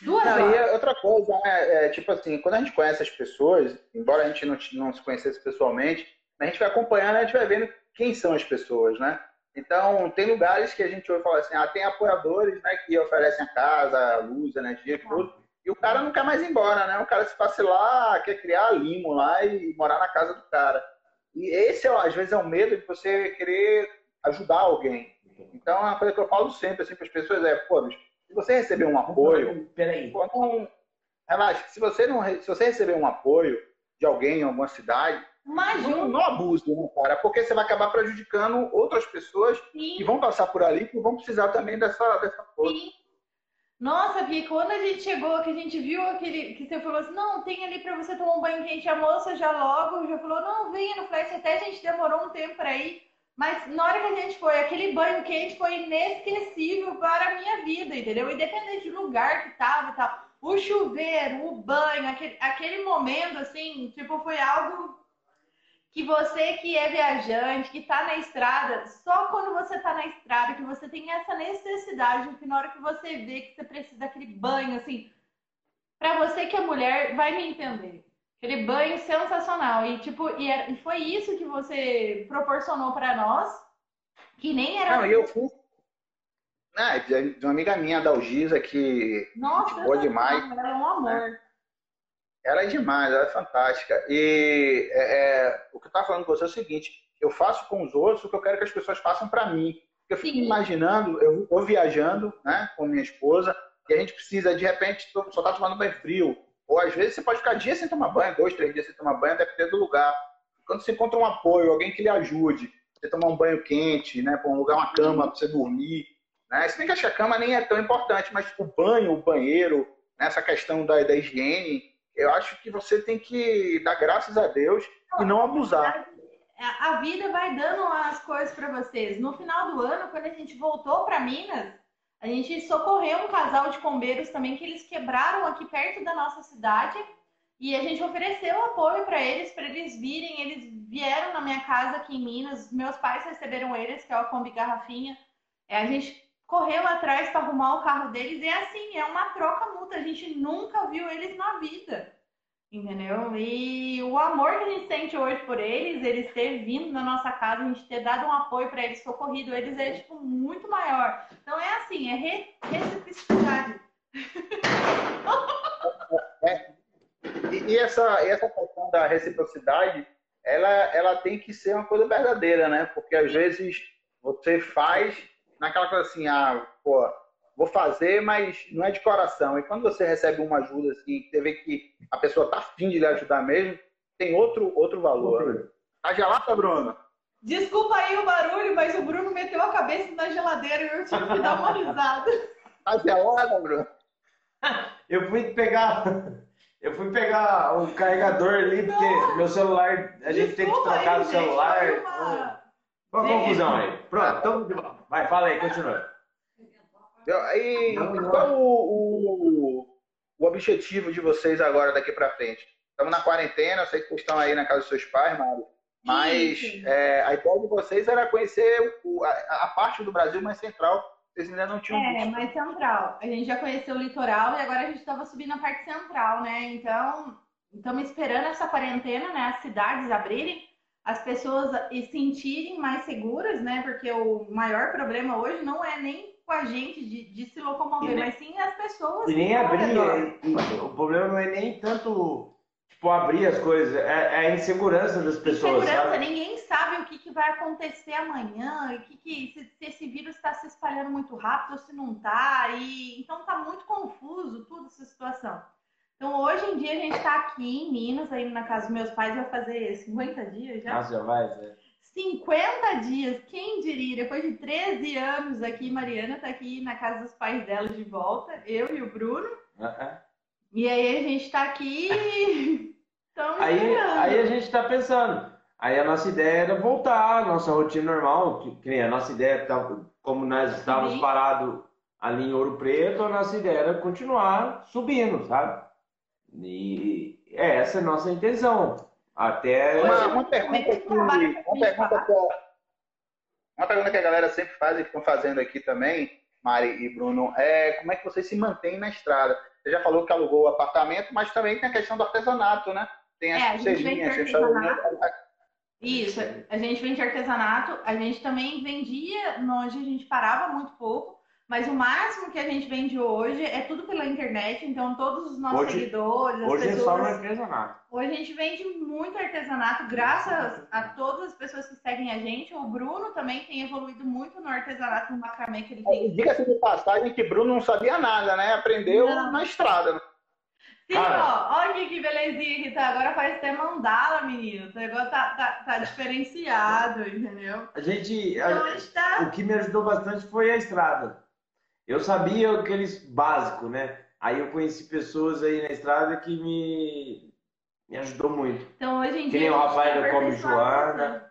Duas Não, e horas. é outra coisa, né? É, tipo assim, quando a gente conhece as pessoas, embora a gente não, não se conhecesse pessoalmente, a gente vai acompanhando, a gente vai vendo quem são as pessoas, né? Então, tem lugares que a gente ouve falar assim, ah, tem apoiadores, né, que oferecem a casa, a luz, a energia, tudo, e o cara não quer mais ir embora, né? O cara se passa lá, quer criar limo lá e morar na casa do cara. E esse, ó, às vezes, é o medo de você querer ajudar alguém. Então, é uma coisa que eu falo sempre, assim, para as pessoas é, pô, se você receber um apoio, Peraí. Pô, não, relaxa, se você não se você receber um apoio de alguém em alguma cidade, não, Imagina, não abuse, né, cara? Porque você vai acabar prejudicando outras pessoas que sim, vão passar por ali que vão precisar também dessa, dessa força. sim. Nossa, Gui, quando a gente chegou, que a gente viu aquele, que você falou assim, não, tem ali pra você tomar um banho quente, a moça já logo já falou, não, venha no flash, até a gente demorou um tempo pra ir, mas na hora que a gente foi, aquele banho quente foi inesquecível para a minha vida, entendeu? Independente do lugar que tava e tal, o chuveiro, o banho, aquele, aquele momento, assim, tipo, foi algo que você que é viajante, que tá na estrada, só quando você tá na estrada que você tem essa necessidade, que na hora que você vê que você precisa daquele banho, assim, pra você que é mulher, vai me entender. Aquele banho sensacional. E, tipo, e, é- e foi isso que você proporcionou pra nós, que nem era. Não, eu fui. Né, de de uma amiga minha, da Algisa, que Nossa, boa demais. sensacional, Era um amor. Ela é demais, ela é fantástica. E é, é, o que eu estava falando com você é o seguinte: eu faço com os outros o que eu quero que as pessoas façam para mim. Eu fico Sim. imaginando, eu vou viajando né, com minha esposa, e a gente precisa, de repente, só tá tomando banho frio. Ou às vezes você pode ficar dias sem tomar banho, dois, três dias sem tomar banho, dependendo do lugar. Quando você encontra um apoio, alguém que lhe ajude, você tomar um banho quente, né, para um lugar, uma cama para você dormir. Né? Se bem que a cama nem é tão importante, mas o banho, o banheiro, né, essa questão da, da higiene, eu acho que você tem que dar graças a Deus e não abusar. A a vida vai dando as coisas pra vocês. No final do ano, quando a gente voltou pra Minas, a gente socorreu um casal de bombeiros também que eles quebraram aqui perto da nossa cidade e a gente ofereceu apoio pra eles, pra eles virem. Eles vieram na minha casa aqui em Minas. Meus pais receberam eles, que é o Kombi Garrafinha. É, a gente correu atrás para arrumar o carro deles é assim, é uma troca mútua. A gente nunca viu eles na vida. Entendeu? E o amor que a gente sente hoje por eles, eles ter vindo na nossa casa, a gente ter dado um apoio para eles, socorrido eles, é tipo muito maior. Então é assim, é re- reciprocidade. *laughs* E, e essa, essa questão da reciprocidade, ela, ela tem que ser uma coisa verdadeira, né? Porque às vezes você faz naquela coisa assim, ah, pô, vou fazer, mas não é de coração. E quando você recebe uma ajuda assim, você vê que a pessoa tá afim de lhe ajudar mesmo, tem outro, outro valor. Tá gelada, Bruno? Desculpa aí o barulho, mas o Bruno meteu a cabeça na geladeira e eu tive que dar uma risada. Tá gelada, Bruno? *laughs* Eu fui pegar. Eu fui pegar um carregador ali, porque meu celular. A gente tem que Desculpa trocar aí, o celular. gente, uma- Uma Sim. confusão aí. Pronto, então. de volta. Vai, fala aí, continua. E qual o, o, o objetivo de vocês agora daqui para frente? Estamos na quarentena, eu sei que vocês estão aí na casa dos seus pais, Mário. Mas é, a ideia de vocês era conhecer o- a, a parte do Brasil mais central. Vocês ainda não tinham É, visto. mais central. A gente já conheceu o litoral e agora a gente estava subindo a parte central, né? Então, estamos esperando essa quarentena, né? As cidades abrirem, as pessoas e sentirem mais seguras, né? Porque o maior problema hoje não é nem com a gente de, de se locomover, nem- mas sim as pessoas. E nem abrir. é- O problema não é nem tanto tipo, abrir as coisas, é, é a insegurança das pessoas. Insegurança, sabe? ninguém sabe o que, que vai acontecer amanhã, e que que, se, se esse vírus está se espalhando muito rápido ou se não está, e então tá muito confuso toda essa situação. Então, hoje em dia, a gente está aqui em Minas, aí na casa dos meus pais, vai fazer 50 dias já? Ah, já vai, Zé. 50 dias, quem diria? Depois de 13 anos aqui, Mariana está aqui na casa dos pais dela de volta, eu e o Bruno. Uh -uh. E aí a gente está aqui. *laughs* aí, aí a gente está pensando. Aí a nossa ideia era voltar à nossa rotina normal, que, que a nossa ideia, tá, como nós estávamos parados ali em Ouro Preto, a nossa ideia era continuar subindo, sabe? E é, essa é a nossa intenção. Até. Uma, uma pergunta que, uma pergunta que, uma pergunta que a galera sempre faz e estão fazendo aqui também, Mari e Bruno, é como é que vocês se mantêm na estrada? Você já falou que alugou o apartamento, mas também tem a questão do artesanato, né? Tem as é, pulseirinhas, Isso, a gente vende artesanato, a gente também vendia, onde a gente parava muito pouco, mas o máximo que a gente vende hoje é tudo pela internet, então todos os nossos hoje, seguidores, as hoje pessoas... é só no artesanato. Hoje a gente vende muito artesanato, graças a todas as pessoas que seguem a gente. O Bruno também tem evoluído muito no artesanato, no macramê que ele tem. Diga-se de passagem que Bruno não sabia nada, né? Aprendeu não. na estrada. Né? Sim, ó, olha que belezinha que tá. Agora faz até mandala, menino. O negócio tá, tá, tá diferenciado, entendeu? A gente. A, então, a gente tá... O que me ajudou bastante foi a estrada. Eu sabia aqueles básicos, né? Aí eu conheci pessoas aí na estrada que me, me ajudou muito. Então hoje em dia. Que nem o rapaz da Come Joana,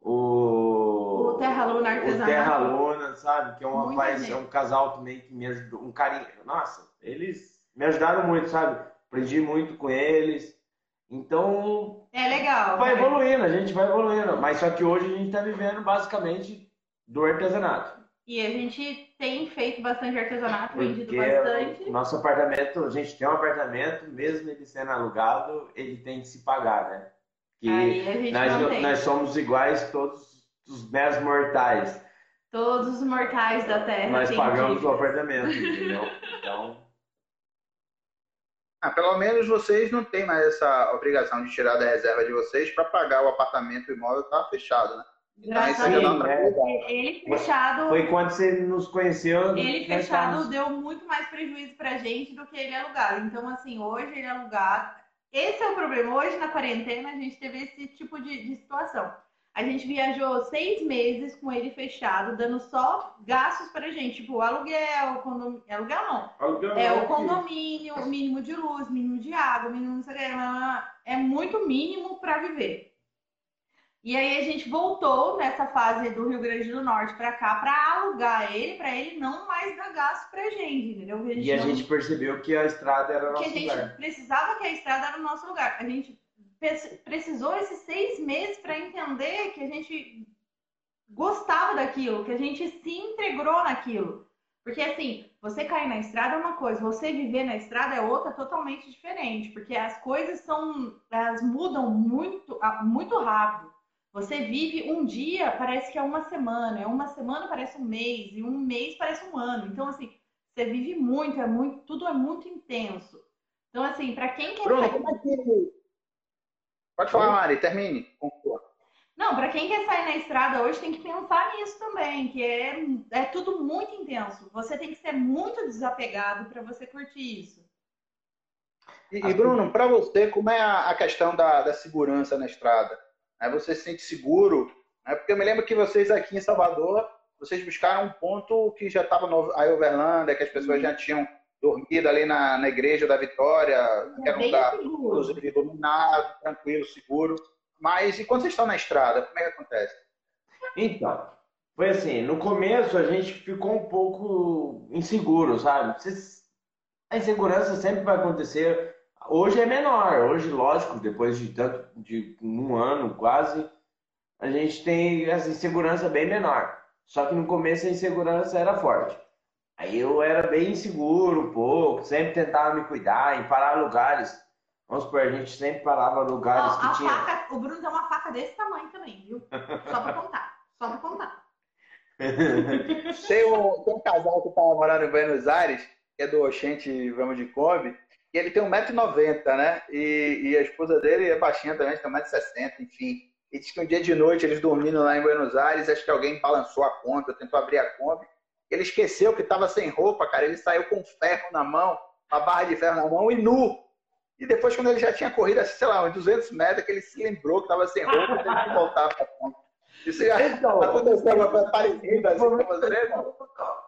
o. O Terra Luna Artesanato. O Terra Luna, sabe? Que é um Muita rapaz, gente. é um casal também que me ajudou, um carinho. Nossa, eles me ajudaram muito, sabe? Aprendi muito com eles. Então. É legal. Vai evoluindo, a gente vai evoluindo. Mas só que hoje a gente está vivendo basicamente do artesanato. E a gente tem feito bastante artesanato, vendido bastante. Nosso apartamento, a gente tem um apartamento, mesmo ele sendo alugado, ele tem que se pagar, né? Que Aí nós, nós somos iguais todos os meros mortais. Todos os mortais da Terra. Nós pagamos o apartamento, entendeu? Então. Ah, pelo menos vocês não têm mais essa obrigação de tirar da reserva de vocês para pagar o apartamento, o imóvel está fechado, né? Graças a Deus. É. Ele fechado. Foi quando você nos conheceu. Ele fechado deu muito mais prejuízo pra gente do que ele alugado. Então, assim, hoje ele alugado. Esse é o problema. Hoje, na quarentena, a gente teve esse tipo de, de situação. A gente viajou seis meses com ele fechado, dando só gastos pra gente, tipo aluguel, condomínio. Aluguel não. Aluguel é o condomínio, o mínimo de luz, mínimo de água, mínimo não sei o que. É muito mínimo para viver. E aí a gente voltou nessa fase do Rio Grande do Norte para cá para alugar ele, para ele não mais dar gasto pra gente, entendeu? A gente e a não... gente percebeu que a estrada era o nosso lugar. Que a gente lugar. precisava que a estrada era o nosso lugar. A gente precisou esses seis meses para entender que a gente gostava daquilo, que a gente se entregou naquilo. Porque assim, você cair na estrada é uma coisa, você viver na estrada é outra totalmente diferente, porque as coisas são, elas mudam muito, muito rápido. Você vive um dia, parece que é uma semana, é uma semana parece um mês, e um mês parece um ano. Então, assim, você vive muito, é muito, tudo é muito intenso. Então, assim, para quem quer. Bruno, como é que. Pode falar, Mari, termine. Não, para quem quer sair na estrada hoje tem que pensar nisso também, que é, é tudo muito intenso. Você tem que ser muito desapegado para você curtir isso. E, e Bruno, para você, como é a, a questão da, da segurança na estrada? Né, você se sente seguro. Né, porque eu me lembro que vocês aqui em Salvador, vocês buscaram um ponto que já estava no Uberlândia, que as pessoas uhum. já tinham dormido ali na, na igreja da Vitória, é que era um lugar, inclusive, dominado, tranquilo, seguro. Mas e quando vocês estão na estrada, como é que acontece? Então, foi assim, no começo a gente ficou um pouco inseguro, sabe? A insegurança sempre vai acontecer Hoje é menor, hoje, lógico, depois de tanto de um ano quase, a gente tem essa insegurança bem menor. Só que no começo a insegurança era forte. Aí eu era bem inseguro um pouco, sempre tentava me cuidar, em parar lugares. Vamos supor, a gente sempre parava lugares Ó, que tinha. Faca, o Bruno tem uma faca desse tamanho também, viu? Só pra contar. Só pra contar. *laughs* tem, um, tem um casal que tava morando em Buenos Aires, que é do Oxente Vamos de Kombi e ele tem 1,90m, né? E, e, a esposa dele é baixinha também, tem 1,60m, enfim. E diz que um dia de noite, eles dormindo lá em Buenos Aires, acho que alguém balançou a Kombi, tentou abrir a Kombi. Ele esqueceu que estava sem roupa, cara. Ele saiu com ferro na mão, uma barra de ferro na mão e nu. E depois, quando ele já tinha corrido, sei lá, uns 200 metros, que ele se lembrou que estava sem roupa e teve que voltar para a Kombi. Isso já então, aconteceu alguma coisa parecida assim com você?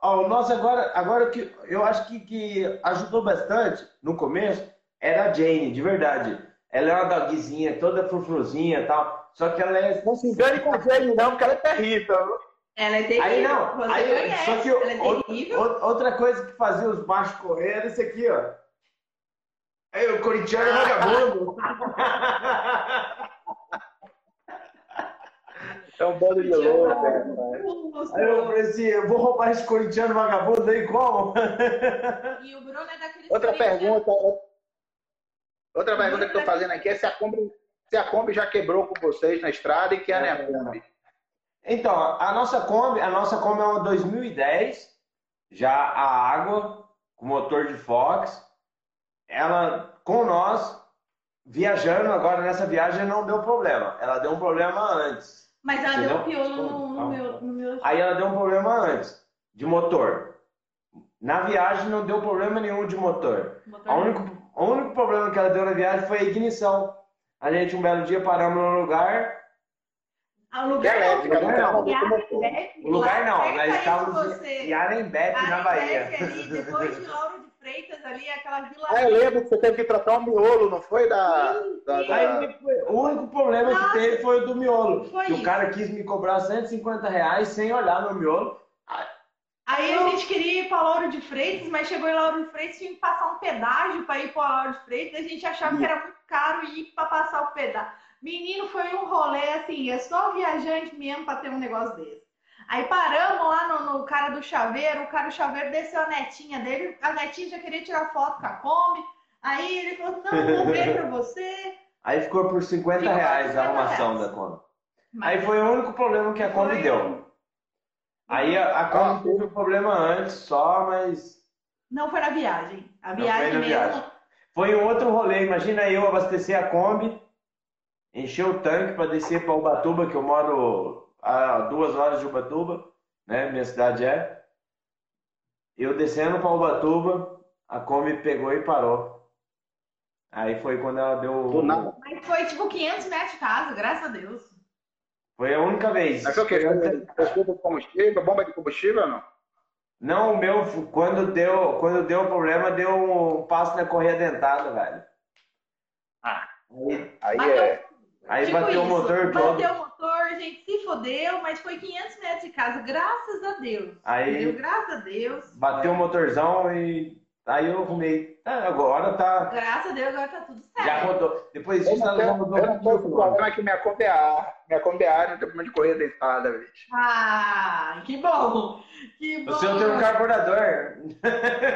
Ó, o nosso agora, agora que eu acho que, que ajudou bastante no começo era a Jane, de verdade. Ela é uma dogzinha, toda frufruzinha e tal. Só que ela é. Não se engane com a Jane, não, porque ela é terrível. Ela é terrível. Aí não, Você aí, conhece. só que é outra coisa que fazia os machos correr era isso aqui, ó. Aí o corintiano é vagabundo. *laughs* É um bando de louco, né? Aí eu falei assim, eu vou roubar esse corintiano vagabundo aí como? E o Bruno é daquele Outra pergunta, outra pergunta que eu tô fazendo aqui é se a Kombi, se a Kombi já quebrou com vocês na estrada e que ano é a Kombi? Então, a nossa Kombi, a nossa Kombi é uma 2010, já a água, com motor de Fox. Ela, com nós, viajando agora nessa viagem, não deu problema. Ela deu um problema antes. Mas ela entendeu? deu um piolo no, no, meu, no meu. Aí ela deu um problema antes, de motor. Na viagem não deu problema nenhum de motor. motor o, único, o único problema que ela deu na viagem foi a ignição. A gente, um belo dia, paramos no lugar, ah, o lugar não, lugar não. O lugar não, nós estávamos em Arembepe, na Bahia. Ali, depois de Lauro de Freitas ali, aquela vila. Ah, eu lembro que você teve que trocar o miolo, não foi? Da, sim, da, da... Aí, o único problema Nossa, que teve foi o do miolo. Foi que isso. o cara quis me cobrar 150 reais sem olhar no miolo. Aí a gente queria ir para Lauro de Freitas, mas chegou em Lauro de Freitas, tinha que passar um pedágio para ir para Lauro de Freitas. A gente achava que era muito caro ir para passar o pedágio. Menino, foi um rolê assim, é só viajante mesmo para ter um negócio desse. Aí paramos lá no, no, cara do chaveiro, o cara do chaveiro desceu a netinha dele, a netinha já queria tirar foto com a Kombi. Aí ele falou, não, vou ver pra você. *laughs* Aí ficou por 50 ficou reais 50 a arrumação reais. da Kombi. Mas Aí foi o único problema que a Kombi foi... deu. Aí a, a Kombi teve um problema antes só, mas. Não foi na viagem. A viagem mesmo. Viagem. Foi um outro rolê. Imagina eu abastecer a Kombi encher o tanque para descer para Ubatuba, que eu moro a duas horas de Ubatuba, né? Minha cidade é. Eu descendo para Ubatuba, a Kombi pegou e parou. Aí foi quando ela deu. Mas foi tipo 500 metros de casa, graças a Deus. Foi a única vez. Mas foi o quê? Foi combustível, bomba de combustível ou não? Não, o meu, quando deu, quando deu problema, deu um passo na correia dentada, velho. Ah, aí, aí é. Aí tipo bateu isso, o motor todo. Bateu o motor, a gente se fodeu, mas foi 500 metros de casa, graças a Deus. Aí, entendeu? Graças a Deus. Bateu o motorzão e aí eu arrumei. Ah, agora tá. Graças a Deus, agora tá tudo certo. Já rodou. Depois disso, ela já rodou. Eu não tô com problema que minha Kombi A, minha Kombi A não tem problema de correr deitada, bicho. Ah, que bom. Que bom. O seu tem um carburador.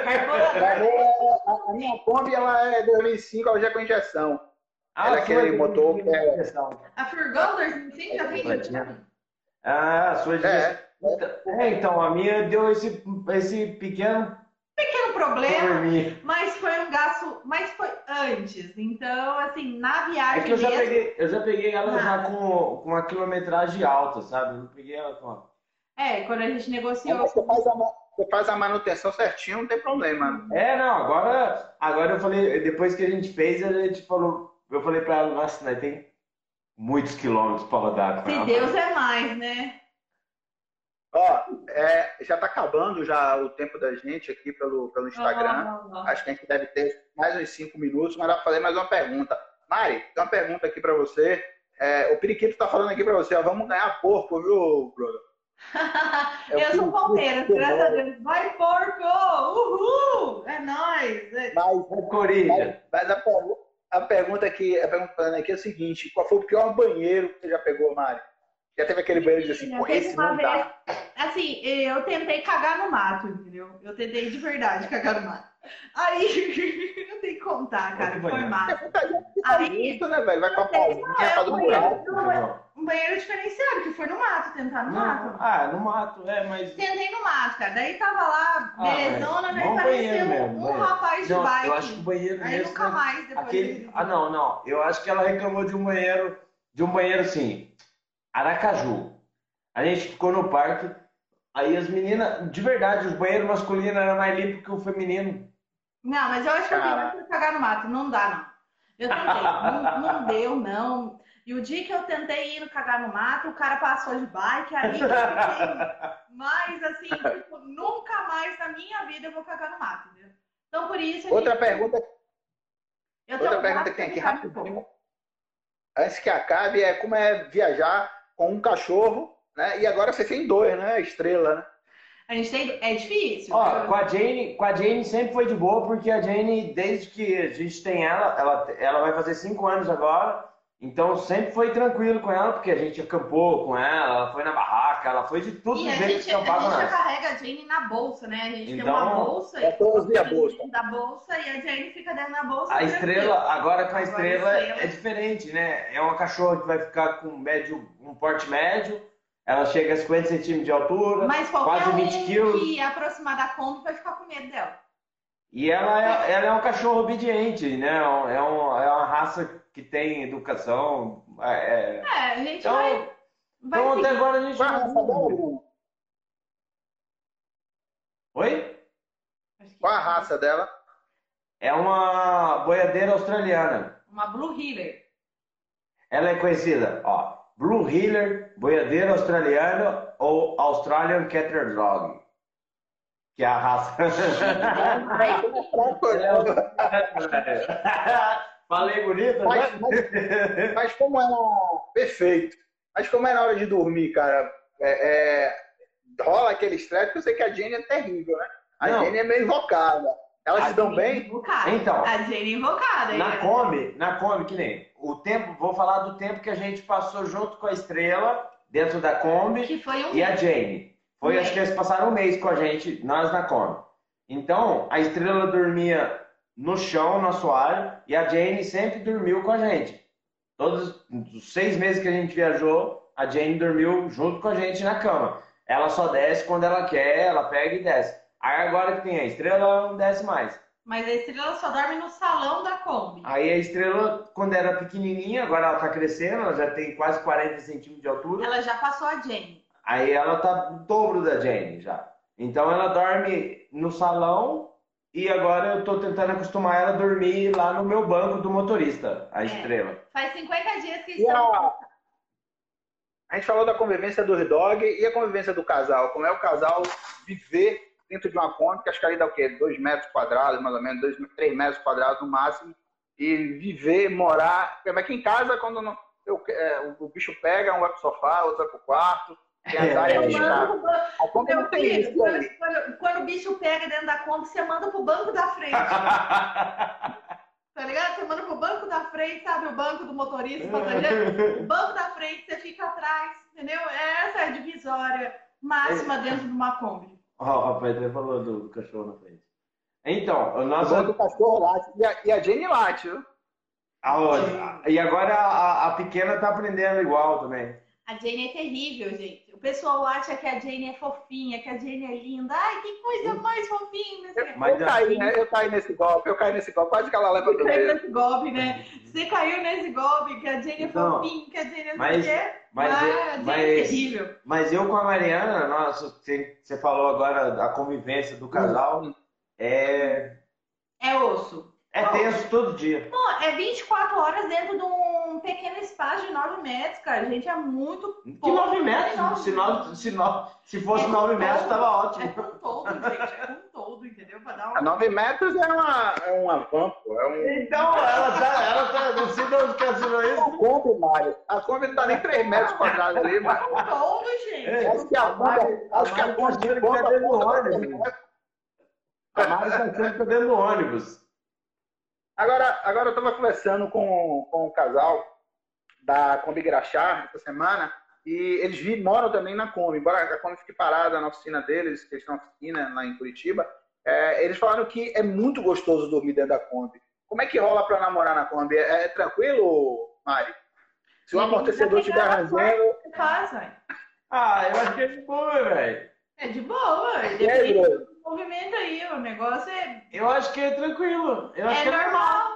Carburador. a, a minha Kombi, ela é 2005, ela já é com injeção. Ah, Era aquele motor que é... A Furgão 2005 já tem Ah, a sua é. é, então, a minha deu esse, esse pequeno... Pequeno problema, mas foi um gasto... Mas foi antes. Então, assim, na viagem É que eu já mesmo, peguei, eu já peguei ela já com, com uma quilometragem alta, sabe? Eu não peguei ela com... É, quando a gente negociou... Você faz, a, você faz a manutenção certinho, não tem problema. É, não, agora, agora eu falei, depois que a gente fez, a gente falou, eu falei para ela, nossa, né, tem muitos quilômetros para rodar. Se Deus é mais, né? Ó, é, já está acabando já o tempo da gente aqui pelo, pelo Instagram. Oh, oh, oh. Acho que a gente deve ter mais uns cinco minutos, mas dá para fazer mais uma pergunta. Mari, tem uma pergunta aqui para você. É, o Periquito está falando aqui para você, ó, vamos ganhar porco, viu, Bruno? *laughs* eu sou Palmeiras, graças a Deus. Vai, porco! Uhul! É nóis! É... Mas, mas, mas a, pergunta, a pergunta que a pergunta aqui é a seguinte: qual foi o pior banheiro que você já pegou, Mari? Já teve aquele banheiro de assim, com esse não vez, dá. Assim, eu tentei cagar no mato, entendeu? Eu tentei de verdade cagar no mato. Aí, *laughs* eu tenho que contar, cara, foi mato. Aí, isso, né, velho? Vai com a pauzinha, faz um buraco. Um banheiro diferenciado, que foi no mato, tentar no não, mato. Ah, no mato, é, mas. Tentei no mato, cara. Daí tava lá, ah, belezona, daí parecia um, um rapaz não, de bike. Eu acho que o banheiro Aí mesmo. nunca mais depois. Aquele... Ah, não, não. Eu acho que ela reclamou de um banheiro, de um banheiro assim, Aracaju. A gente ficou no parque, aí as meninas, de verdade, os banheiros masculinos eram mais limpos que o feminino. Não, mas eu acho que eu tenho que cagar no mato, não dá, não. Eu tentei, *laughs* não, não deu, não. E o dia que eu tentei ir no cagar no mato, o cara passou de bike, aí eu fiquei *laughs* mais assim, tipo, nunca mais na minha vida eu vou cagar no mato, entendeu? Então por isso. Outra gente, pergunta, eu outra tenho pergunta que tem aqui rapidinho. Antes que acabe, é como é viajar com um cachorro, né? E agora você tem dois, né? Estrela, né? A gente tem. É difícil. Ó, com a Jane, com a Jane sempre foi de boa, porque a Jane, desde que a gente tem ela, ela, ela vai fazer cinco anos agora. Então sempre foi tranquilo com ela, porque a gente acampou com ela, ela foi na barraca, ela foi de tudo E a jeito gente, que a acampar com gente já nós. carrega a Jane na bolsa, né? A gente tem Então, uma bolsa é usar a fica bolsa. dentro da bolsa e a Jane fica dentro da bolsa. A tranquilo. estrela, agora com a Agora a estrela estrela- é diferente, né? É uma cachorra que vai ficar com médio, um porte médio, ela chega a 50 centímetros de altura, Mas quase 20 um quilos. que aproximar da Kombi vai ficar com medo dela. E ela é, ela é um cachorro obediente, né? É, um, é uma raça que tem educação. É, É, a gente Então, vai. vai então até agora a gente Qual a raça dela, não... Oi? Qual a raça dela? É uma boiadeira australiana. Uma Blue Healer. Ela é conhecida, ó, Blue Heeler, boiadeira australiana ou Australian Cattle Dog, que é a raça. *laughs* *laughs* *laughs* Falei bonito, Mas, né? mas, mas como ela. Perfeito. Mas como é na hora de dormir, cara? É, é, rola aquele estresse, porque eu sei que a Jenny é terrível, né? A Não. Jenny é meio invocada. Elas A se dão bem? Invocada. Então. A Jane invocada. Na hein? Kombi, na Kombi, que nem o tempo, vou falar do tempo que a gente passou junto com a Estrela, dentro da Kombi, Que foi um. e a Jane. Foi, Um acho que mês. eles passaram um mês com a gente, nós na Kombi. Então, a Estrela dormia no chão, no assoalho, e a Jane sempre dormiu com a gente. Todos os seis meses que a gente viajou, a Jane dormiu junto com a gente na cama. Ela só desce quando ela quer, ela pega e desce. Aí agora que tem a Estrela, ela não desce mais. Mas a estrela só dorme no salão da Kombi. Aí a estrela, quando era pequenininha, agora ela tá crescendo, ela já tem quase 40 centímetros de altura. Ela já passou a Jane. Aí ela tá o dobro da Jane já. Então ela dorme no salão e agora eu tô tentando acostumar ela a dormir lá no meu banco do motorista, a É. estrela. Faz 50 dias que estão. a... a gente falou da convivência dos dog e a convivência do casal. Como é o casal viver dentro de uma Kombi, que acho que ali dá o quê? Dois metros quadrados, mais ou menos, dois, três metros quadrados no máximo. E viver, morar. Mas aqui em casa, quando não, eu- é, o, o bicho pega, um vai pro sofá, outro vai pro quarto. É. A Kombi não tem filho, isso quando, quando- quando o bicho pega dentro da Kombi, você manda pro banco da frente. *laughs* Tá ligado? Você manda pro banco da frente, sabe? O banco do motorista, passageiro. O banco da frente, você fica atrás, entendeu? Essa é a divisória máxima dentro de uma Kombi. Ó, o rapaz até falou do, cachorro na frente. Então, o O nosso. banco do cachorro late. E a, e a Jenny late, viu? Aonde? E agora a, a pequena tá aprendendo igual também. A Jane é terrível, gente. O pessoal acha que a Jane é fofinha, que a Jane é linda. Ai, que coisa mais fofinha. não o quê. Mas eu caí, né? Eu caí nesse golpe, eu caí nesse golpe. Quase que ela leva Você do caiu nesse golpe, né? Você caiu nesse golpe, que a Jane é Não. fofinha, que a Jane é Mas- não quê. Mas, Ah, eu- a Jane é terrível. mas eu com a Mariana, nossa, você, você falou agora da convivência do casal, é, É osso. é tenso todo dia. Pô, é 24 horas dentro de um pequeno espaço de 9 metros, cara. A gente é muito Que pouco. 9 é metros? nove Se, nove, se, nove, se fosse É com 9 metros, todo. tava É ótimo. com todo, gente. É com todo, entendeu? Pra dar A uma... 9 metros é uma, é uma van. É um. Então, ela tá, ela tá, não sei de onde que ela tirou isso. A Kombi, Mário. A Kombi não dá nem 3 metros quadrados ali, mas Com todo, gente. É. acho que a Kombi. Acho que a Kombi de Tá dentro do ônibus. A Mari tá que tá dentro do ônibus. Agora, agora eu estava conversando com, com o casal da Kombi Graxá essa semana e eles vi, moram também na Kombi, embora a Kombi fique parada na oficina deles, que eles têm uma oficina lá em Curitiba, é, eles falaram que é muito gostoso dormir dentro da Kombi. Como é que rola para namorar na Kombi? É, é tranquilo, Mari? Se o amortecedor tá estiver arranjando, Você faz, velho. Ah, eu acho que é de boa, velho. É de boa. aí, Depende do movimento aí. O negócio é, Eu acho que é tranquilo. Eu acho é que é normal.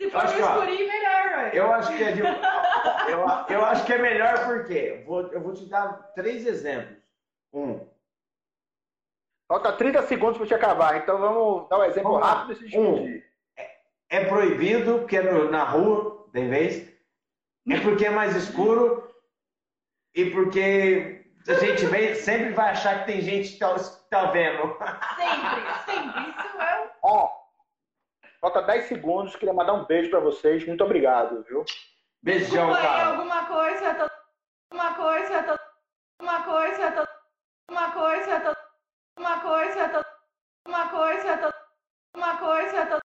Se for Acho que, escurinho, melhor, velho. Eu acho que é de... eu, eu acho que é melhor porque vou, eu vou te dar três exemplos. Um, Falta 30 segundos para te acabar, então vamos dar um exemplo Vamos rápido e se despedir. é proibido, porque é no, na rua, tem vez. É porque é mais escuro e porque a gente vem, sempre vai achar que tem gente que tá, tá vendo. Sempre, sempre. Isso é. Ó, Falta 10 segundos, queria mandar um beijo para vocês. Muito obrigado, viu? Beijão, Desculpa cara. alguma coisa, tô... uma coisa, tô... uma coisa, tô... uma coisa, tô... uma coisa, tô... uma coisa, tô... uma coisa, tô...